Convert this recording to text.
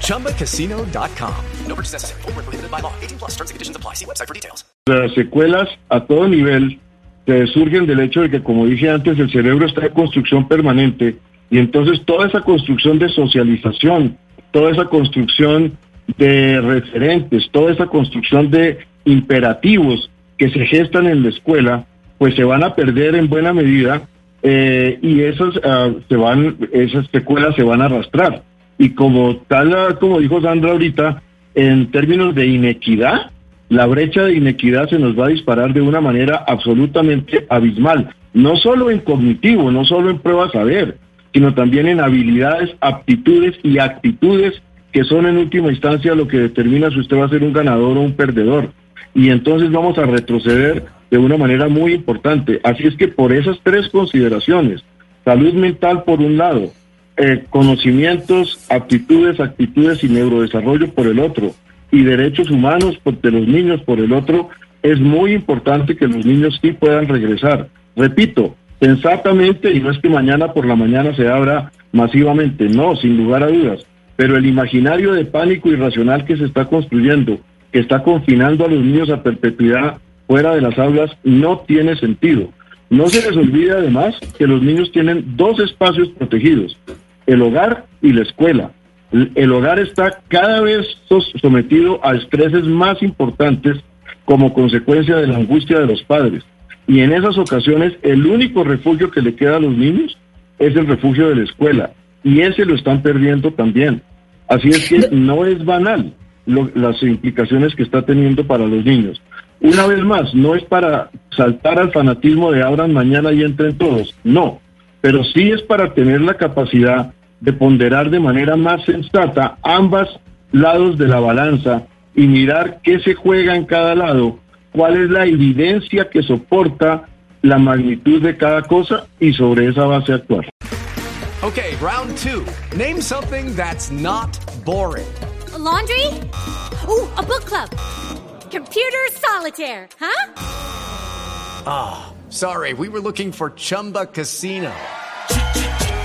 ChumbaCasino.com. No purchase necessary. Full prohibited by law. 18 plus terms and conditions apply. See website for details. Las secuelas a todo nivel que surgen del hecho de que, como dije antes, el cerebro está en construcción permanente y entonces toda esa construcción de socialización, toda esa construcción de referentes, toda esa construcción de imperativos que se gestan en la escuela, pues se van a perder en buena medida eh, y esas, uh, se van, esas secuelas se van a arrastrar. Y como tal, como dijo Sandra ahorita, en términos de inequidad, la brecha de inequidad se nos va a disparar de una manera absolutamente abismal, no solo en cognitivo, no solo en pruebas saber, sino también en habilidades, aptitudes y actitudes que son en última instancia lo que determina si usted va a ser un ganador o un perdedor y entonces vamos a retroceder de una manera muy importante. Así es que por esas tres consideraciones, salud mental por un lado, eh, conocimientos, aptitudes, actitudes y neurodesarrollo por el otro, y derechos humanos de los niños por el otro, es muy importante que los niños sí puedan regresar. Repito, sensatamente, y no es que mañana por la mañana se abra masivamente, no, sin lugar a dudas, pero el imaginario de pánico irracional que se está construyendo que está confinando a los niños a perpetuidad fuera de las aulas no tiene sentido. No se les olvide además que los niños tienen dos espacios protegidos, el hogar y la escuela. El hogar está cada vez sometido a estreses más importantes como consecuencia de la angustia de los padres. Y en esas ocasiones el único refugio que le queda a los niños es el refugio de la escuela. Y ese lo están perdiendo también. Así es que no es banal las implicaciones que está teniendo para los niños. Una vez más, no es para saltar al fanatismo de abran mañana y entren todos, no, pero sí es para tener la capacidad de ponderar de manera más sensata ambas lados de la balanza y mirar qué se juega en cada lado, cuál es la evidencia que soporta la magnitud de cada cosa y sobre esa base actuar. Okay, round two. Name something that's not boring. laundry? Ooh, a book club. Computer solitaire, huh? Ah, oh, sorry, we were looking for Chumba Casino.